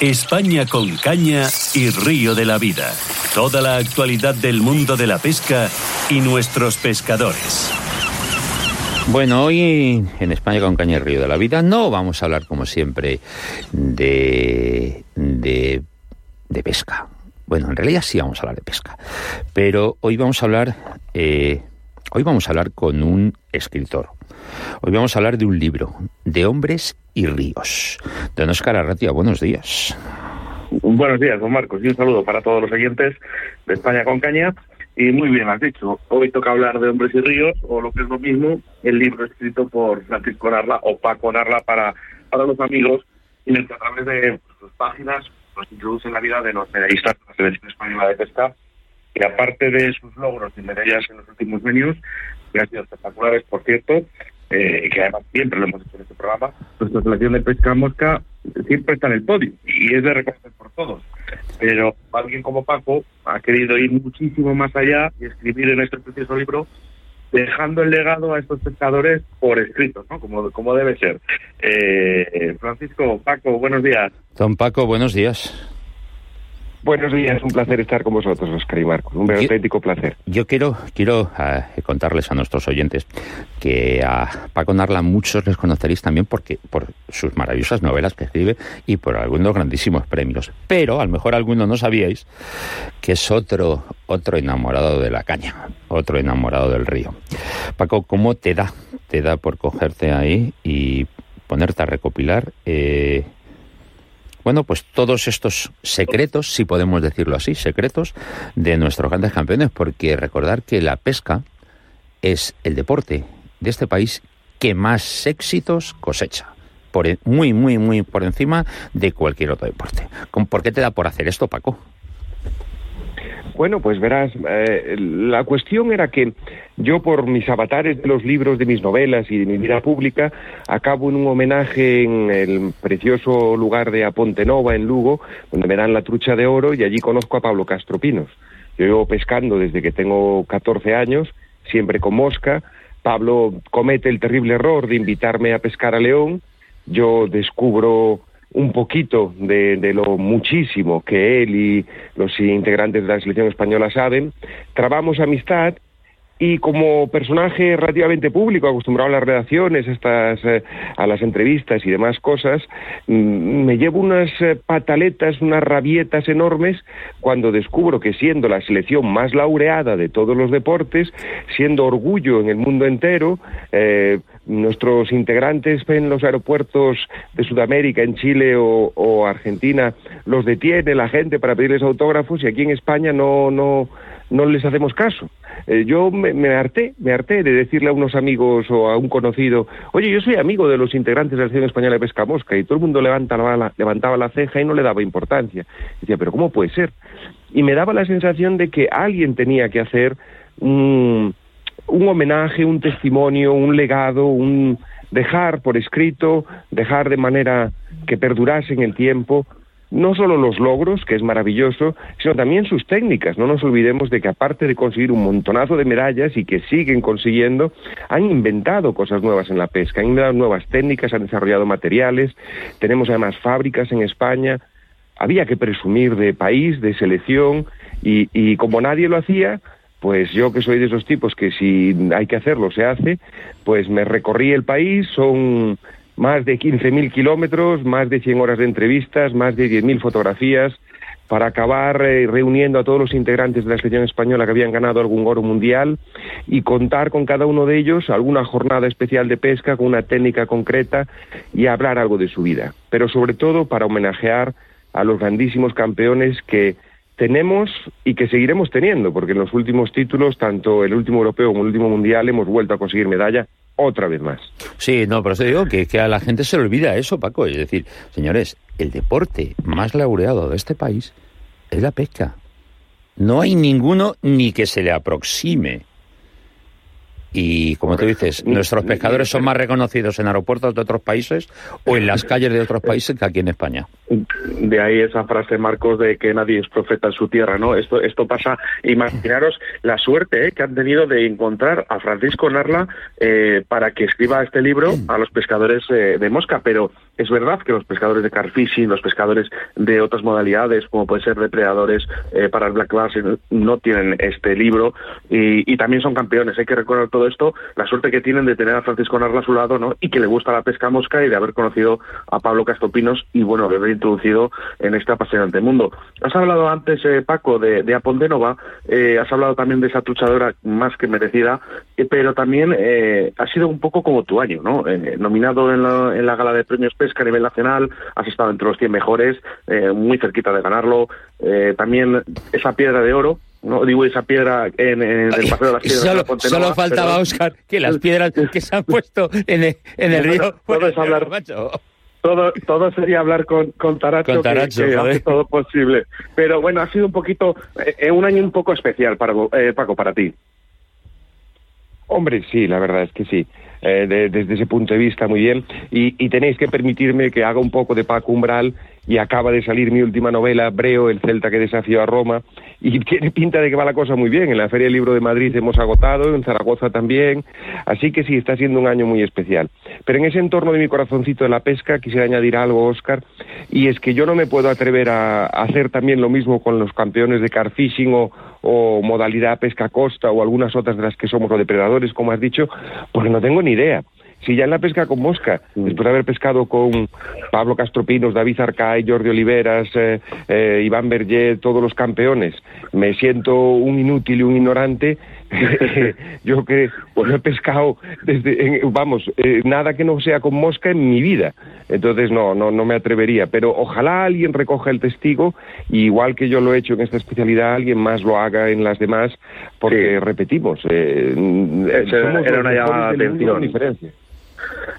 España con caña y río de la vida. Toda la actualidad del mundo de la pesca y nuestros pescadores. Bueno, hoy en España con Caña y Río de la Vida no vamos a hablar como siempre de, de, de pesca. Bueno, en realidad sí vamos a hablar de pesca, pero hoy vamos a hablar, eh, hoy vamos a hablar con un escritor. Hoy vamos a hablar de un libro, de hombres y ríos. Don Oscar Arratia, buenos días. Buenos días, don Marcos, y un saludo para todos los oyentes de España con Caña. Y muy bien, has dicho, hoy toca hablar de Hombres y Ríos, o lo que es lo mismo, el libro escrito por Francisco Narla o Paco Narla para, para los amigos, en el que a través de sus páginas nos introduce en la vida de los medallistas de la Selección Española de Pesca, que aparte de sus logros y medallas en los últimos años, que han sido espectaculares, por cierto, eh, que además siempre lo hemos hecho en este programa, nuestra selección de pesca mosca siempre está en el podio y es de reconocer por todos. Pero alguien como Paco ha querido ir muchísimo más allá y escribir en este precioso libro dejando el legado a estos pescadores por escrito, ¿no? Como, como debe ser. Eh, Francisco, Paco, buenos días. Don Paco, buenos días. Buenos días, un placer estar con vosotros, Oscar y Marcos. Un auténtico placer. Yo quiero, quiero uh, contarles a nuestros oyentes que a Paco Narla muchos les conoceréis también porque por sus maravillosas novelas que escribe y por algunos grandísimos premios. Pero a lo mejor algunos no sabíais que es otro, otro enamorado de la caña, otro enamorado del río. Paco, ¿cómo te da? Te da por cogerte ahí y ponerte a recopilar eh, bueno, pues todos estos secretos, si podemos decirlo así, secretos de nuestros grandes campeones, porque recordar que la pesca es el deporte de este país que más éxitos cosecha. Por, e, muy, muy, muy por encima de cualquier otro deporte. ¿Por qué te da por hacer esto, Paco? Bueno, pues verás, eh, la cuestión era que yo por mis avatares de los libros, de mis novelas y de mi vida pública, acabo en un homenaje en el precioso lugar de Apontenova, en Lugo, donde me dan la trucha de oro y allí conozco a Pablo Castro Pinos. Yo llevo pescando desde que tengo 14 años, siempre con mosca. Pablo comete el terrible error de invitarme a pescar a León. Yo descubro un poquito de, de, lo muchísimo que él y los integrantes de la selección española saben, trabamos amistad y como personaje relativamente público, acostumbrado a las redacciones, estas, eh, a las entrevistas y demás cosas, mm, me llevo unas eh, pataletas, unas rabietas enormes cuando descubro que siendo la selección más laureada de todos los deportes, siendo orgullo en el mundo entero, eh, nuestros integrantes en los aeropuertos de Sudamérica, en Chile o, o, Argentina, los detiene la gente para pedirles autógrafos y aquí en España no, no, no les hacemos caso. Eh, yo me, me, harté, me harté de decirle a unos amigos o a un conocido, oye, yo soy amigo de los integrantes de la Selección Española de Pesca Mosca, y todo el mundo levanta la, levantaba la ceja y no le daba importancia. decía, pero ¿cómo puede ser? Y me daba la sensación de que alguien tenía que hacer un un homenaje, un testimonio, un legado, un dejar por escrito, dejar de manera que perdurase en el tiempo no solo los logros, que es maravilloso, sino también sus técnicas. No nos olvidemos de que aparte de conseguir un montonazo de medallas y que siguen consiguiendo, han inventado cosas nuevas en la pesca, han inventado nuevas técnicas, han desarrollado materiales, tenemos además fábricas en España. Había que presumir de país, de selección, y, y como nadie lo hacía, pues yo que soy de esos tipos que si hay que hacerlo se hace, pues me recorrí el país, son más de 15.000 kilómetros, más de 100 horas de entrevistas, más de 10.000 fotografías, para acabar eh, reuniendo a todos los integrantes de la selección española que habían ganado algún oro mundial y contar con cada uno de ellos alguna jornada especial de pesca con una técnica concreta y hablar algo de su vida. Pero sobre todo para homenajear a los grandísimos campeones que tenemos y que seguiremos teniendo, porque en los últimos títulos, tanto el último europeo como el último mundial, hemos vuelto a conseguir medalla otra vez más. Sí, no, pero eso digo que, que a la gente se le olvida eso, Paco. Es decir, señores, el deporte más laureado de este país es la pesca. No hay ninguno ni que se le aproxime. Y como tú dices, nuestros pescadores son más reconocidos en aeropuertos de otros países o en las calles de otros países que aquí en España. De ahí esa frase, Marcos, de que nadie es profeta en su tierra, ¿no? Esto, esto pasa, imaginaros la suerte ¿eh? que han tenido de encontrar a Francisco Narla eh, para que escriba este libro a los pescadores eh, de mosca, pero es verdad que los pescadores de carfishing, los pescadores de otras modalidades, como puede ser depredadores eh, para el black bass, no tienen este libro y, también son campeones. Hay que recordar todo esto, la suerte que tienen de tener a Francisco Narla a su lado, ¿no? Y que le gusta la pesca mosca y de haber conocido a Pablo Castopinos y, bueno, haber introducido en este apasionante mundo. Has hablado antes, eh, Paco, de, de Apondénova, eh, has hablado también de esa truchadora más que merecida, eh, pero también eh, ha sido un poco como tu año, ¿no? Eh, nominado en la, en la gala de premios pesca a nivel nacional, has estado entre los 100 mejores, eh, muy cerquita de ganarlo, eh, también esa piedra de oro, no digo esa piedra en, en el paseo de las piedras. Solo, de Pontenova, solo faltaba, pero- Oscar, que las piedras que se han puesto en el, en el río... todo es hablar- macho. todo, todo sería hablar con, con Taracho, Con que- Taracho, que, joder. hace todo posible. Pero bueno, ha sido un poquito, eh, un año un poco especial, para, eh, Paco, para ti. Hombre, sí, la verdad es que sí. Eh, de- desde ese punto de vista, muy bien. Y, y tenéis que permitirme que haga un poco de Paco Umbral y acaba de salir mi última novela, Breo, el Celta que desafió a Roma, y tiene pinta de que va la cosa muy bien. En la Feria del Libro de Madrid hemos agotado, en Zaragoza también, así que sí, está siendo un año muy especial. Pero en ese entorno de mi corazoncito de la pesca quisiera añadir algo, Oscar, y es que yo no me puedo atrever a, hacer también lo mismo con los campeones de carfishing o, o modalidad pesca costa o algunas otras de las que somos los depredadores, como has dicho, porque no tengo ni idea. Si ya en la pesca con mosca, después de haber pescado con Pablo Castropinos, David Arcay, Jordi Oliveras, eh, eh, Iván Berger, todos los campeones, me siento un inútil y un ignorante, yo que no he pescado desde, en- vamos, eh, nada que no sea con mosca en mi vida. Entonces no, no, no me atrevería. Pero ojalá alguien recoja el testigo, y igual que yo lo he hecho en esta especialidad, alguien más lo haga en las demás, porque repetimos, eh, era- somos era los una llamada de atención. diferencia.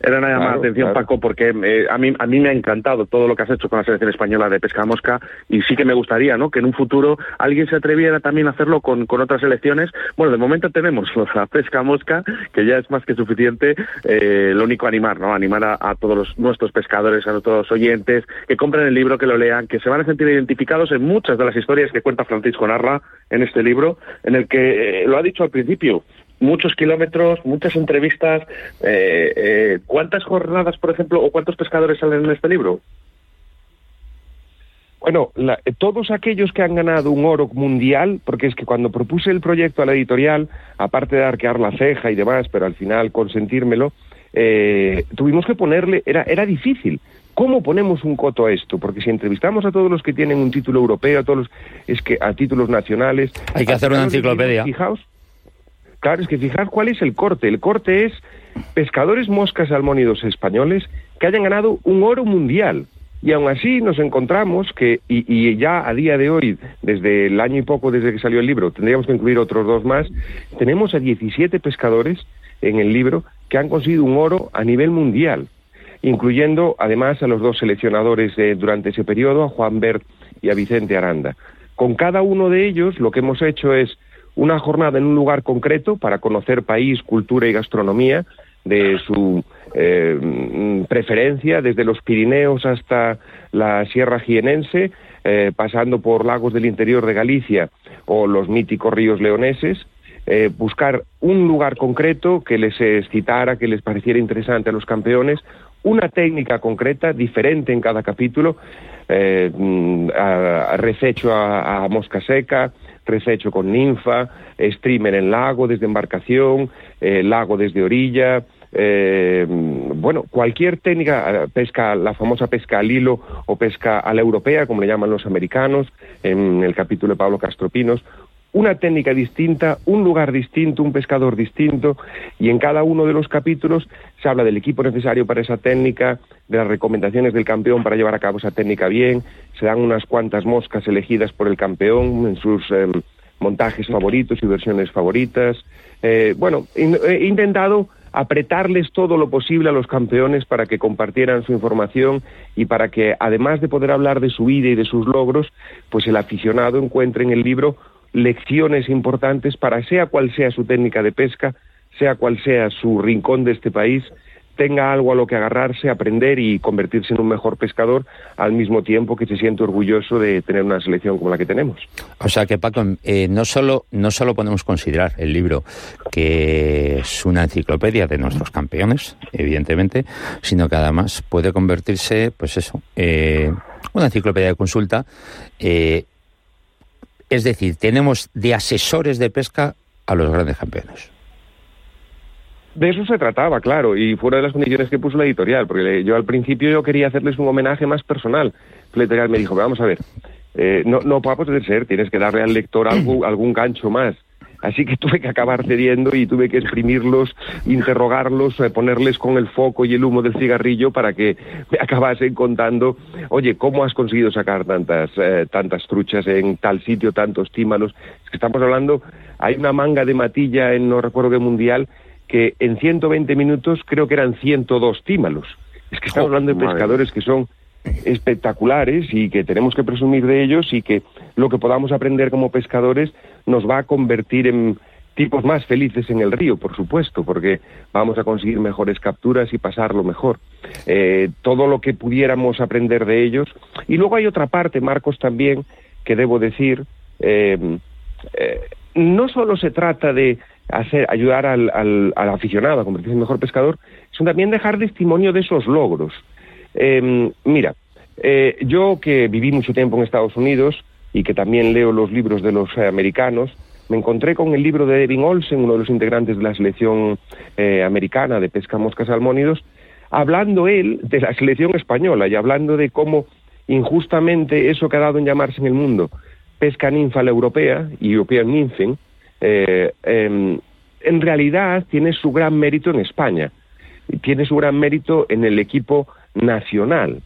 Era una llamada Claro, atención, claro. Paco, porque eh, a, mí, a mí me ha encantado todo lo que has hecho con la selección española de pesca mosca y sí que me gustaría ¿no? que en un futuro alguien se atreviera también a hacerlo con, con otras selecciones. Bueno, de momento tenemos la pesca mosca, que ya es más que suficiente. Eh, lo único animar, ¿no? Animar a, a todos los, nuestros pescadores, a todos los oyentes, que compren el libro, que lo lean, que se van a sentir identificados en muchas de las historias que cuenta Francisco Narra en este libro, en el que eh, lo ha dicho al principio, muchos kilómetros, muchas entrevistas. Eh, eh, ¿Cuántas jornadas, por ejemplo, o cuántos pescadores salen en este libro? Bueno, la- eh, todos aquellos que han ganado un oro mundial, porque es que cuando propuse el proyecto a la editorial, aparte de arquear la ceja y demás, pero al final consentírmelo, eh, tuvimos que ponerle, era, era difícil. ¿Cómo ponemos un coto a esto? Porque si entrevistamos a todos los que tienen un título europeo, a todos los, es que a títulos nacionales, Hay que hacer una enciclopedia. Fijaos, claro, es que fijar cuál es el corte. El corte es pescadores moscas salmónidos españoles que hayan ganado un oro mundial. Y aún así nos encontramos que, y, ya a día de hoy, desde el año y poco desde que salió el libro, tendríamos que incluir otros dos más, tenemos a 17 pescadores en el libro que han conseguido un oro a nivel mundial, incluyendo además a los dos seleccionadores eh, durante ese periodo, a Juan Bert y a Vicente Aranda. Con cada uno de ellos lo que hemos hecho es una jornada en un lugar concreto para conocer país, cultura y gastronomía de su eh, preferencia, desde los Pirineos hasta la Sierra Jienense, eh, pasando por lagos del interior de Galicia o los míticos ríos leoneses, eh, buscar un lugar concreto que les excitara, que les pareciera interesante a los campeones, una técnica concreta, diferente en cada capítulo, mm, a, a mosca seca, rececho con ninfa, streamer en lago desde embarcación, eh, lago desde orilla, eh, bueno, cualquier técnica, eh, pesca, la famosa pesca al hilo o pesca a la europea, como le llaman los americanos, en el capítulo de Pablo Castropinos, una técnica distinta, un lugar distinto, un pescador distinto, y en cada uno de los capítulos se habla del equipo necesario para esa técnica, de las recomendaciones del campeón para llevar a cabo esa técnica bien, se dan unas cuantas moscas elegidas por el campeón en sus em, montajes favoritos y versiones favoritas. Eh, bueno, he intentado apretarles todo lo posible a los campeones para que compartieran su información y para que, además de poder hablar de su vida y de sus logros, pues el aficionado encuentre en el libro lecciones importantes para, sea cual sea su técnica de pesca, sea cual sea su rincón de este país, tenga algo a lo que agarrarse, aprender y convertirse en un mejor pescador al mismo tiempo que se siente orgulloso de tener una selección como la que tenemos. O sea que Paco, eh, no solo no solo podemos considerar el libro que es una enciclopedia de nuestros campeones, evidentemente, sino que además puede convertirse, pues eso, eh, una enciclopedia de consulta. Eh, es decir, tenemos de asesores de pesca a los grandes campeones. De eso se trataba, claro, y fuera de las condiciones que puso la editorial, porque yo al principio yo quería hacerles un homenaje más personal. La me dijo, vamos a ver, eh, no, no va poder ser, tienes que darle al lector algo, algún gancho más. Así que tuve que acabar cediendo y tuve que exprimirlos, interrogarlos, eh, ponerles con el foco y el humo del cigarrillo para que me acabasen contando, oye, ¿cómo has conseguido sacar tantas, eh, tantas truchas en tal sitio, tantos tímalos? Es que estamos hablando, hay una manga de matilla en no recuerdo qué mundial que en 120 minutos creo que eran 102 tímalos. Es que estamos hablando de pescadores que son espectaculares y que tenemos que presumir de ellos y que lo que podamos aprender como pescadores nos va a convertir en tipos más felices en el río, por supuesto, porque vamos a conseguir mejores capturas y pasarlo mejor. Eh, todo lo que pudiéramos aprender de ellos. Y luego hay otra parte, Marcos, también, que debo decir, eh, eh, no solo se trata de hacer, ayudar al, al, aficionado a convertirse en mejor pescador, son también dejar testimonio de esos logros. Em, mira, eh, yo que viví mucho tiempo en Estados Unidos y que también leo los libros de los eh, americanos, me encontré con el libro de Devin Olsen, uno de los integrantes de la selección eh, americana de pesca moscas salmónidos, hablando él de la selección española y hablando de cómo injustamente eso que ha dado en llamarse en el mundo pesca ninfa la europea, European Nymphing, eh, em, en realidad tiene su gran mérito en España, tiene su gran mérito en el equipo nacional.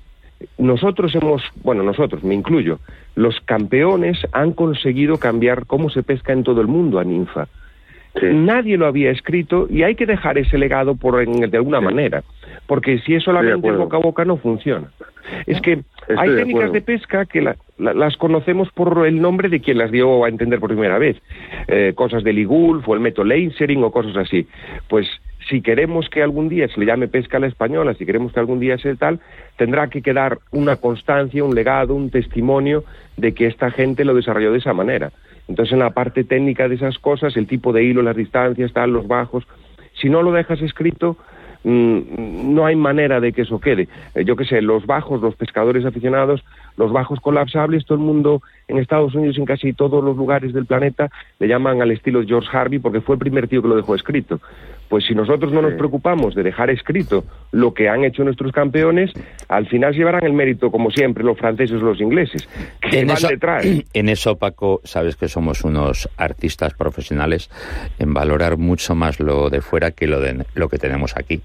Nosotros hemos, bueno, nosotros, me incluyo, los campeones han conseguido cambiar cómo se pesca en todo el mundo a ninfa. Nadie lo había escrito y hay que dejar ese legado por de alguna manera, porque si es solamente boca a boca no funciona. Es que hay técnicas de, pesca que las conocemos por el nombre de quien las dio a entender por primera vez, eh, cosas de Ligulf o el método lasering o cosas así. Pues si queremos que algún día se le llame pesca a la española, si queremos que algún día sea tal, tendrá que quedar una constancia, un legado, un testimonio de que esta gente lo desarrolló de esa manera. Entonces, en la parte técnica de esas cosas, el tipo de hilo, las distancias, tal, los bajos, si no lo dejas escrito, mm, no hay manera de que eso quede. Eh, yo qué sé, los bajos, los pescadores aficionados, los bajos colapsables, todo el mundo en Estados Unidos, en casi todos los lugares del planeta, le llaman al estilo George Harvey porque fue el primer tío que lo dejó escrito. Pues si nosotros no nos preocupamos de dejar escrito lo que han hecho nuestros campeones, al final llevarán el mérito, como siempre, los franceses o los ingleses, que en van eso, detrás. En eso, Paco, sabes que somos unos artistas profesionales en valorar mucho más lo de fuera que lo, de, lo que tenemos aquí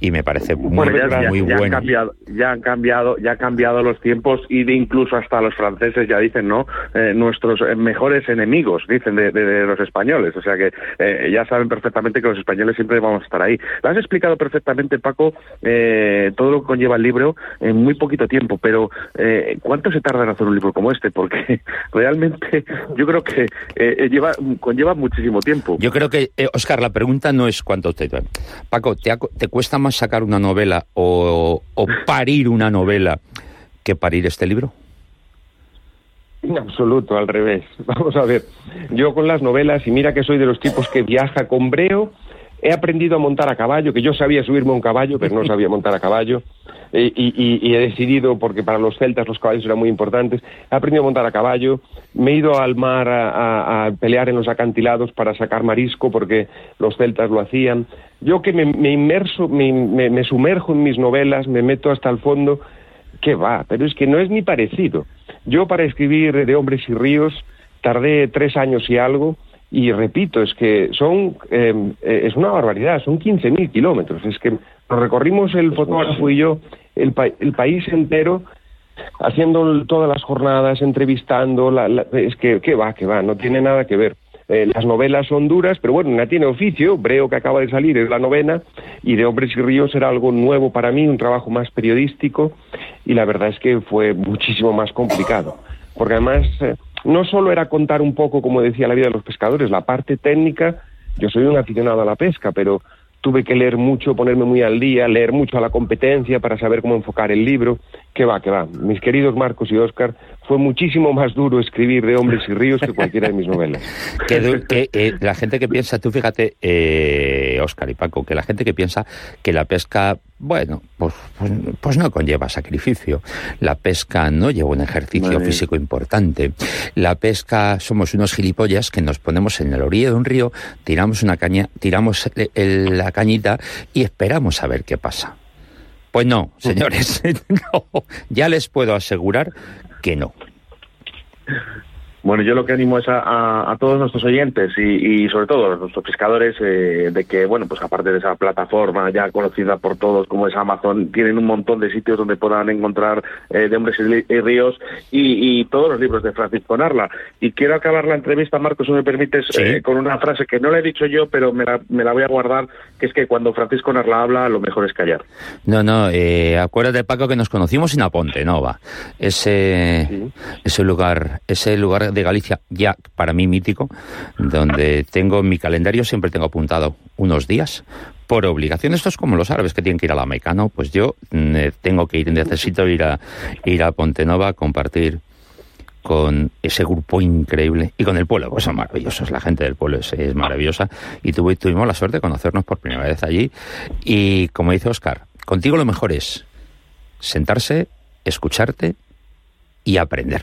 y me parece muy, bueno, ya, muy ya, bueno. Han cambiado, ya han cambiado, ya han cambiado los tiempos y de incluso hasta los franceses ya dicen, ¿no? Eh, nuestros eh, mejores enemigos, dicen de, de, de, los españoles. O sea que eh, ya saben perfectamente que los españoles siempre vamos a estar ahí. Lo has explicado perfectamente, Paco, eh, todo lo que conlleva el libro en muy poquito tiempo, pero eh, ¿cuánto se tarda en hacer un libro como este? Porque realmente yo creo que lleva, conlleva muchísimo tiempo. Yo creo que, Oscar, la pregunta no es cuánto te... Paco, ¿te, te cuesta más sacar una novela o, o parir una novela que parir este libro? En absoluto, al revés. Vamos a ver, yo con las novelas, y mira que soy de los tipos que viaja con breo, he aprendido a montar a caballo, que yo sabía subirme a un caballo, pero no sabía montar a caballo, y, y, y, he decidido, porque para los celtas los caballos eran muy importantes, he aprendido a montar a caballo, me he ido al mar a, a, a pelear en los acantilados para sacar marisco, porque los celtas lo hacían. Yo que me, me inmerso, me, me, me sumerjo en mis novelas, me meto hasta el fondo, ¿qué va? Pero es que no es ni parecido. Yo para escribir de Hombres y Ríos tardé tres años y algo, y repito, es que son, eh, es una barbaridad, son 15.000 kilómetros. Es que nos recorrimos el fotógrafo y yo el, pa el país entero haciendo todas las jornadas, entrevistando, es que, que va, que va, no tiene nada que ver. Eh, las novelas son duras, pero bueno, una tiene oficio. Breo, que acaba de salir, es la novena, y de Hombres y Ríos era algo nuevo para mí, un trabajo más periodístico, y la verdad es que fue muchísimo más complicado. Porque además, eh, no solo era contar un poco, como decía, la vida de los pescadores, la parte técnica, yo soy un aficionado a la pesca, pero tuve que leer mucho, ponerme muy al día, leer mucho a la competencia para saber cómo enfocar el libro. Que va, que va. Mis queridos Marcos y Óscar, fue muchísimo más duro escribir de Hombres y Ríos que cualquiera de mis novelas. que, eh, la gente que piensa, tú fíjate, eh, Óscar y Paco, que la gente que piensa que la pesca, bueno, pues, pues, pues no conlleva sacrificio. La pesca no lleva un ejercicio físico importante. La pesca somos unos gilipollas que nos ponemos en la orilla de un río, tiramos una caña, tiramos la cañita y esperamos a ver qué pasa. Pues no, señores, no, ya les puedo asegurar que no. Bueno, yo lo que animo es a, todos nuestros oyentes y, sobre todo a nuestros pescadores eh, de que, bueno, pues aparte de esa plataforma ya conocida por todos como es Amazon, tienen un montón de sitios donde puedan encontrar eh, de hombres y, ríos y, todos los libros de Francisco Narla. Y quiero acabar la entrevista, Marcos, si me permites, eh, con una frase que no le he dicho yo, pero me la, me la, voy a guardar, que es que cuando Francisco Narla habla, lo mejor es callar. No, no, acuérdate, Paco, que nos conocimos en Aponte Nova. Ese, ese lugar, ese lugar de Galicia, ya para mí mítico, donde tengo mi calendario, siempre tengo apuntado unos días por obligación. Esto es como los árabes que tienen que ir a la Meca, ¿no? Pues yo mm, eh, tengo que ir, necesito ir a, ir a Pontenova a compartir con ese grupo increíble y con el pueblo, pues son maravillosos, la gente del pueblo es, es maravillosa y tuve, tuvimos la suerte de conocernos por primera vez allí y como dice Oscar, contigo lo mejor es sentarse, escucharte y aprender.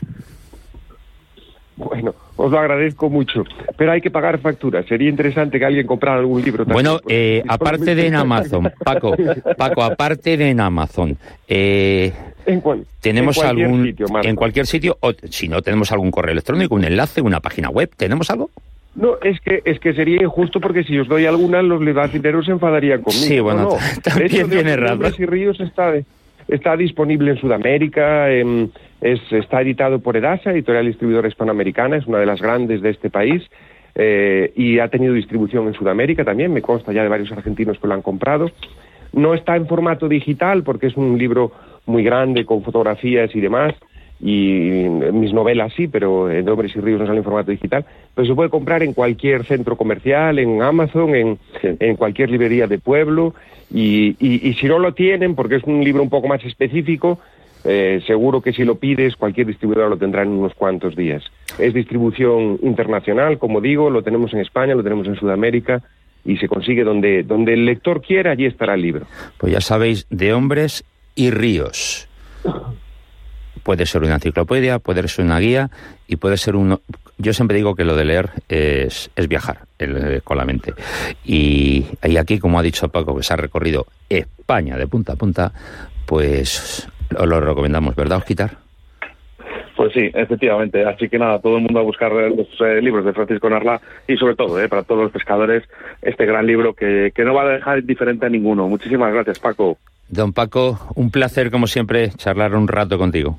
Bueno, os lo agradezco mucho, pero hay que pagar facturas. Sería interesante que alguien comprara algún libro. También, bueno, eh, aparte de en Amazon, Paco, Paco, aparte de en Amazon, eh, ¿En tenemos algún sitio, en cualquier sitio, o si no tenemos algún correo electrónico, un enlace, una página web, ¿tenemos algo? No, es que es que sería injusto porque si os doy alguna, los levacineros se enfadarían conmigo. Sí, bueno, también tiene razón. y Ríos está, está disponible en Sudamérica, es, está editado por Edasa, editorial distribuidora hispanoamericana, es una de las grandes de este país. Eh, y ha tenido distribución en Sudamérica también, me consta ya de varios argentinos que lo han comprado. No está en formato digital porque es un libro muy grande con fotografías y demás, y mis novelas sí, pero en Hombres y Ríos no sale en formato digital, pero se puede comprar en cualquier centro comercial, en Amazon, en, en cualquier librería de pueblo, y, y, si no lo tienen, porque es un libro un poco más específico, eh, seguro que si lo pides, cualquier distribuidor lo tendrá en unos cuantos días. Es distribución internacional, como digo, lo tenemos en España, lo tenemos en Sudamérica y se consigue donde, donde el lector quiera, allí estará el libro. Pues ya sabéis, de hombres y ríos. Puede ser una enciclopedia, puede ser una guía y puede ser uno. Yo siempre digo que lo de leer es, es viajar eh, con la mente. Y, y aquí, como ha dicho Paco, que se ha recorrido España de punta a punta, pues os lo recomendamos, ¿verdad, Osquitar? Pues sí, efectivamente. Así que nada, todo el mundo a buscar los eh, libros de Francisco Narla y sobre todo, eh, para todos los pescadores, este gran libro que, que no va a dejar indiferente a ninguno. Muchísimas gracias, Paco. Don Paco, un placer, como siempre, charlar un rato contigo.